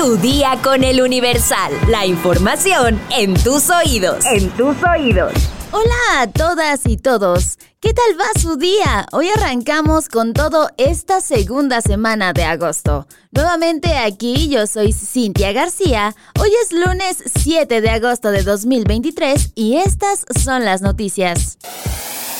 Tu día con el Universal. La información en tus oídos. En tus oídos. Hola a todas y todos. ¿Qué tal va su día? Hoy arrancamos con todo esta segunda semana de agosto. Nuevamente aquí yo soy Cintia García. Hoy es lunes 7 de agosto de 2023 y estas son las noticias.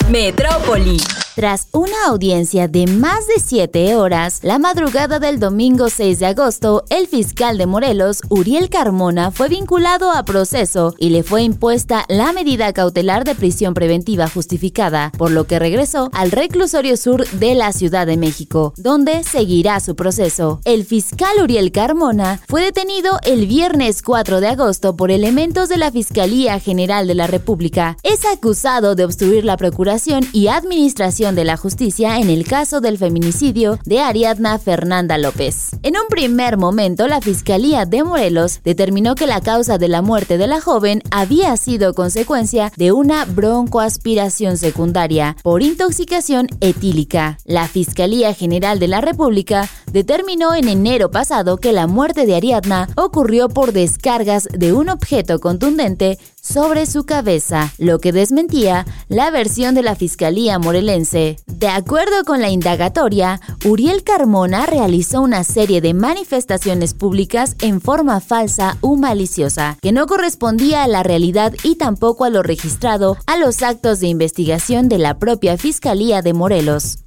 Metrópoli. Tras una audiencia de más de 7 horas, la madrugada del domingo 6 de agosto, el fiscal de Morelos, Uriel Carmona, fue vinculado a proceso y le fue impuesta la medida cautelar de prisión preventiva justificada, por lo que regresó al reclusorio sur de la Ciudad de México, donde seguirá su proceso. El fiscal Uriel Carmona fue detenido el viernes 4 de agosto por elementos de la Fiscalía General de la República. Es acusado de obstruir la procuración y administración de la Justicia en el caso del feminicidio de Ariadna Fernanda López. En un primer momento, la Fiscalía de Morelos determinó que la causa de la muerte de la joven había sido consecuencia de una broncoaspiración secundaria por intoxicación etílica. La Fiscalía General de la República determinó en enero pasado que la muerte de Ariadna ocurrió por descargas de un objeto contundente sobre su cabeza, lo que desmentía la versión de la Fiscalía morelense. De acuerdo con la indagatoria, Uriel Carmona realizó una serie de manifestaciones públicas en forma falsa o maliciosa, que no correspondía a la realidad y tampoco a lo registrado a los actos de investigación de la propia Fiscalía de Morelos.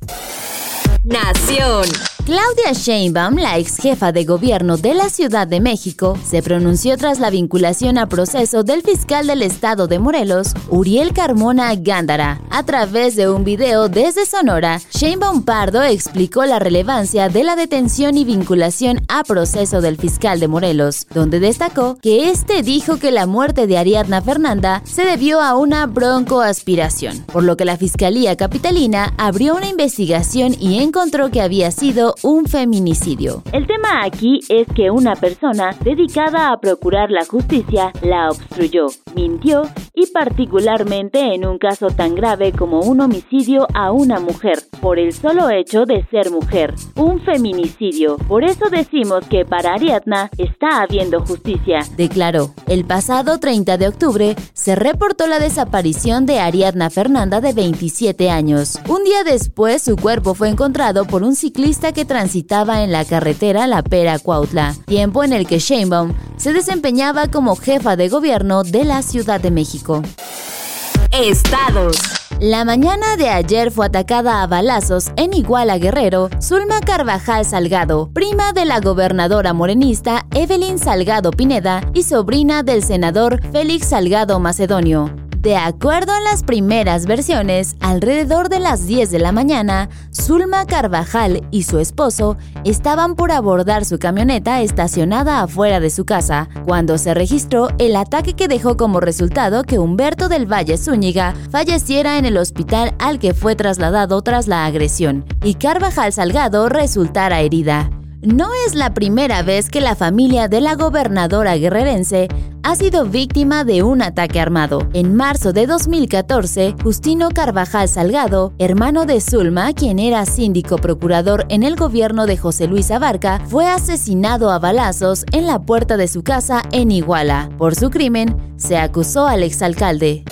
Nación. Claudia Sheinbaum, la ex jefa de gobierno de la Ciudad de México, se pronunció tras la vinculación a proceso del fiscal del estado de Morelos, Uriel Carmona Gándara. A través de un video desde Sonora, Sheinbaum Pardo explicó la relevancia de la detención y vinculación a proceso del fiscal de Morelos, donde destacó que este dijo que la muerte de Ariadna Fernanda se debió a una broncoaspiración, por lo que la Fiscalía Capitalina abrió una investigación y encontró que había sido un feminicidio. El tema aquí es que una persona dedicada a procurar la justicia la obstruyó, mintió y particularmente en un caso tan grave como un homicidio a una mujer, por el solo hecho de ser mujer, un feminicidio. Por eso decimos que para Ariadna está habiendo justicia. Declaró, el pasado 30 de octubre se reportó la desaparición de Ariadna Fernanda de 27 años. Un día después su cuerpo fue encontrado por un ciclista que transitaba en la carretera La Pera Cuautla, tiempo en el que Sheinbaum se desempeñaba como jefa de gobierno de la Ciudad de México. Estados. La mañana de ayer fue atacada a balazos en Iguala Guerrero Zulma Carvajal Salgado, prima de la gobernadora morenista Evelyn Salgado Pineda y sobrina del senador Félix Salgado Macedonio. De acuerdo a las primeras versiones, alrededor de las 10 de la mañana, Zulma Carvajal y su esposo estaban por abordar su camioneta estacionada afuera de su casa, cuando se registró el ataque que dejó como resultado que Humberto del Valle Zúñiga falleciera en el hospital al que fue trasladado tras la agresión, y Carvajal Salgado resultara herida. No es la primera vez que la familia de la gobernadora guerrerense ha sido víctima de un ataque armado. En marzo de 2014, Justino Carvajal Salgado, hermano de Zulma, quien era síndico procurador en el gobierno de José Luis Abarca, fue asesinado a balazos en la puerta de su casa en Iguala. Por su crimen, se acusó al exalcalde.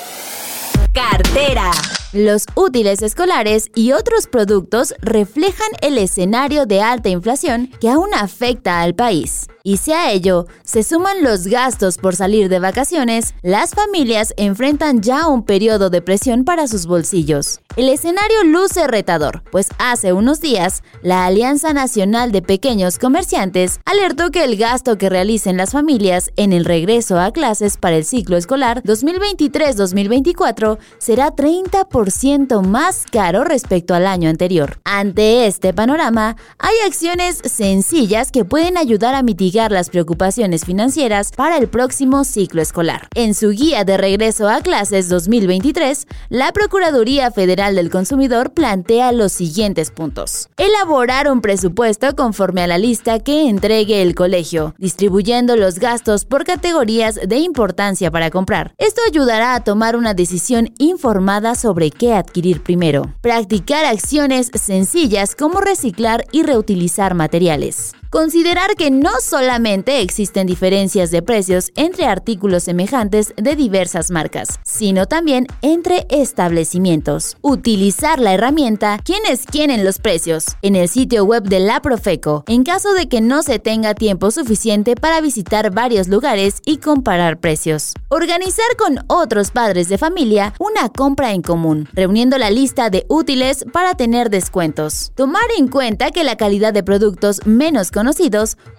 Cartera. Los útiles escolares y otros productos reflejan el escenario de alta inflación que aún afecta al país. Y si a ello se suman los gastos por salir de vacaciones, las familias enfrentan ya un periodo de presión para sus bolsillos. El escenario luce retador, pues hace unos días la Alianza Nacional de Pequeños Comerciantes alertó que el gasto que realicen las familias en el regreso a clases para el ciclo escolar 2023-2024 será 30% más caro respecto al año anterior. Ante este panorama, hay acciones sencillas que pueden ayudar a mitigar las preocupaciones financieras para el próximo ciclo escolar. En su guía de regreso a clases 2023, la Procuraduría Federal del Consumidor plantea los siguientes puntos. Elaborar un presupuesto conforme a la lista que entregue el colegio, distribuyendo los gastos por categorías de importancia para comprar. Esto ayudará a tomar una decisión informada sobre qué adquirir primero. Practicar acciones sencillas como reciclar y reutilizar materiales. Considerar que no solamente existen diferencias de precios entre artículos semejantes de diversas marcas, sino también entre establecimientos. Utilizar la herramienta ¿Quiénes quieren los precios? en el sitio web de la Profeco, en caso de que no se tenga tiempo suficiente para visitar varios lugares y comparar precios. Organizar con otros padres de familia una compra en común, reuniendo la lista de útiles para tener descuentos. Tomar en cuenta que la calidad de productos menos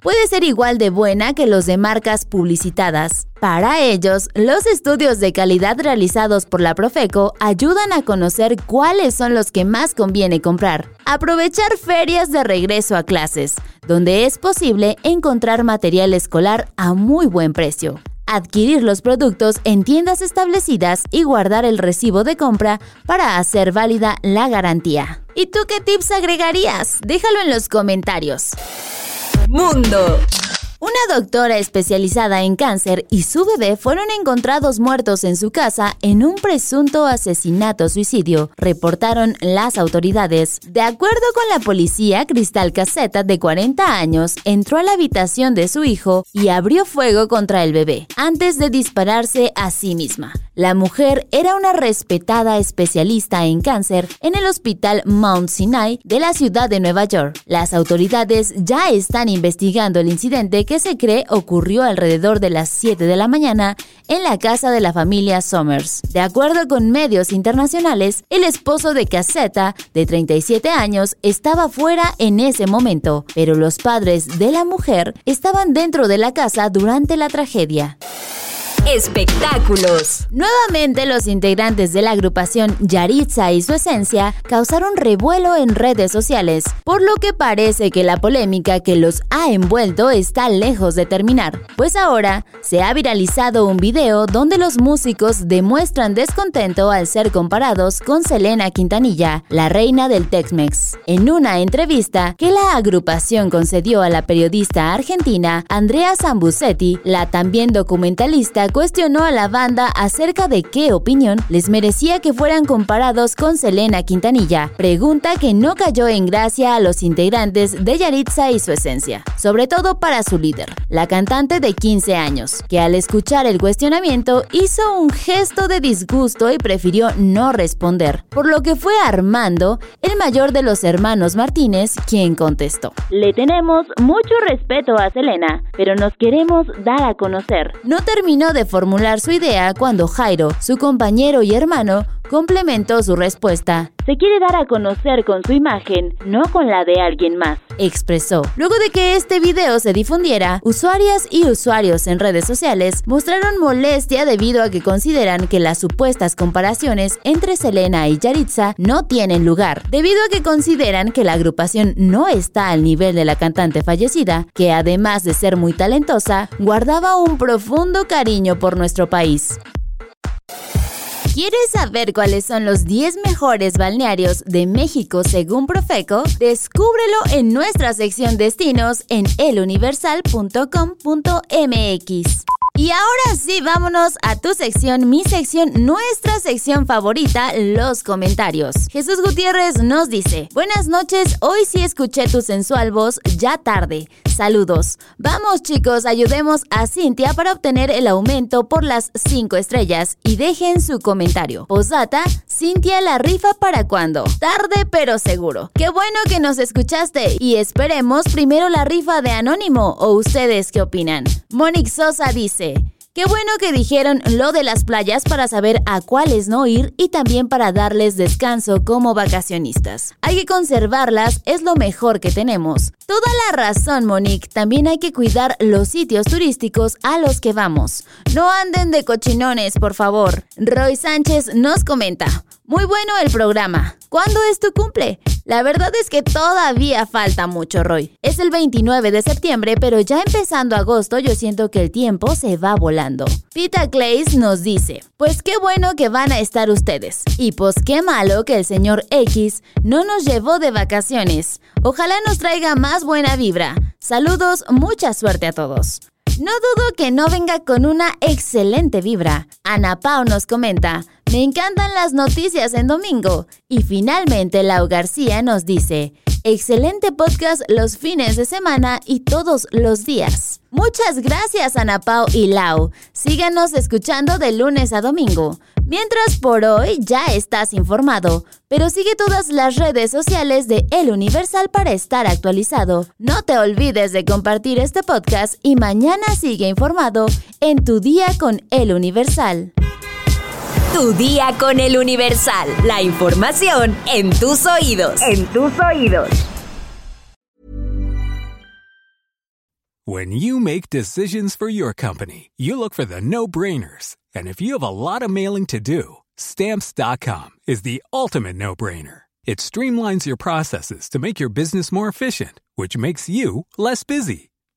puede ser igual de buena que los de marcas publicitadas. Para ellos, los estudios de calidad realizados por la Profeco ayudan a conocer cuáles son los que más conviene comprar. Aprovechar ferias de regreso a clases, donde es posible encontrar material escolar a muy buen precio adquirir los productos en tiendas establecidas y guardar el recibo de compra para hacer válida la garantía. ¿Y tú qué tips agregarías? Déjalo en los comentarios. Mundo. Una doctora especializada en cáncer y su bebé fueron encontrados muertos en su casa en un presunto asesinato-suicidio, reportaron las autoridades. De acuerdo con la policía, Cristal Caseta, de 40 años, entró a la habitación de su hijo y abrió fuego contra el bebé, antes de dispararse a sí misma. La mujer era una respetada especialista en cáncer en el hospital Mount Sinai de la ciudad de Nueva York. Las autoridades ya están investigando el incidente se cree ocurrió alrededor de las 7 de la mañana en la casa de la familia Somers. De acuerdo con medios internacionales, el esposo de Caseta, de 37 años, estaba fuera en ese momento, pero los padres de la mujer estaban dentro de la casa durante la tragedia. Espectáculos. Nuevamente los integrantes de la agrupación Yaritza y su esencia causaron revuelo en redes sociales, por lo que parece que la polémica que los ha envuelto está lejos de terminar, pues ahora se ha viralizado un video donde los músicos demuestran descontento al ser comparados con Selena Quintanilla, la reina del Tex-Mex. En una entrevista que la agrupación concedió a la periodista argentina Andrea Zambusetti, la también documentalista cuestionó a la banda acerca de qué opinión les merecía que fueran comparados con Selena Quintanilla, pregunta que no cayó en gracia a los integrantes de Yaritza y su esencia, sobre todo para su líder, la cantante de 15 años, que al escuchar el cuestionamiento hizo un gesto de disgusto y prefirió no responder, por lo que fue Armando, el mayor de los hermanos Martínez, quien contestó. Le tenemos mucho respeto a Selena, pero nos queremos dar a conocer. No terminó de formular su idea cuando Jairo, su compañero y hermano, complementó su respuesta. Se quiere dar a conocer con su imagen, no con la de alguien más, expresó. Luego de que este video se difundiera, usuarias y usuarios en redes sociales mostraron molestia debido a que consideran que las supuestas comparaciones entre Selena y Yaritza no tienen lugar, debido a que consideran que la agrupación no está al nivel de la cantante fallecida, que además de ser muy talentosa, guardaba un profundo cariño por nuestro país. ¿Quieres saber cuáles son los 10 mejores balnearios de México según Profeco? Descúbrelo en nuestra sección Destinos en eluniversal.com.mx. Y ahora sí, vámonos a tu sección, mi sección, nuestra sección favorita, los comentarios. Jesús Gutiérrez nos dice, buenas noches, hoy sí escuché tu sensual voz, ya tarde. Saludos. Vamos chicos, ayudemos a Cintia para obtener el aumento por las 5 estrellas y dejen su comentario. Posdata, Cintia la rifa para cuando. Tarde pero seguro. Qué bueno que nos escuchaste y esperemos primero la rifa de Anónimo o ustedes qué opinan. Monique Sosa dice, Qué bueno que dijeron lo de las playas para saber a cuáles no ir y también para darles descanso como vacacionistas. Hay que conservarlas, es lo mejor que tenemos. Toda la razón, Monique. También hay que cuidar los sitios turísticos a los que vamos. No anden de cochinones, por favor. Roy Sánchez nos comenta. Muy bueno el programa. ¿Cuándo es tu cumple? La verdad es que todavía falta mucho, Roy. Es el 29 de septiembre, pero ya empezando agosto yo siento que el tiempo se va volando. Pita Clays nos dice, pues qué bueno que van a estar ustedes. Y pues qué malo que el señor X no nos llevó de vacaciones. Ojalá nos traiga más buena vibra. Saludos, mucha suerte a todos. No dudo que no venga con una excelente vibra. Ana Pau nos comenta, me encantan las noticias en domingo. Y finalmente Lau García nos dice, Excelente podcast los fines de semana y todos los días. Muchas gracias Ana Pau y Lau. Síganos escuchando de lunes a domingo. Mientras por hoy ya estás informado, pero sigue todas las redes sociales de El Universal para estar actualizado. No te olvides de compartir este podcast y mañana sigue informado en tu día con El Universal. Tu día con El Universal. La información en tus oídos. En tus oídos. When you make decisions for your company, you look for the no-brainers. And if you have a lot of mailing to do, stamps.com is the ultimate no-brainer. It streamlines your processes to make your business more efficient, which makes you less busy.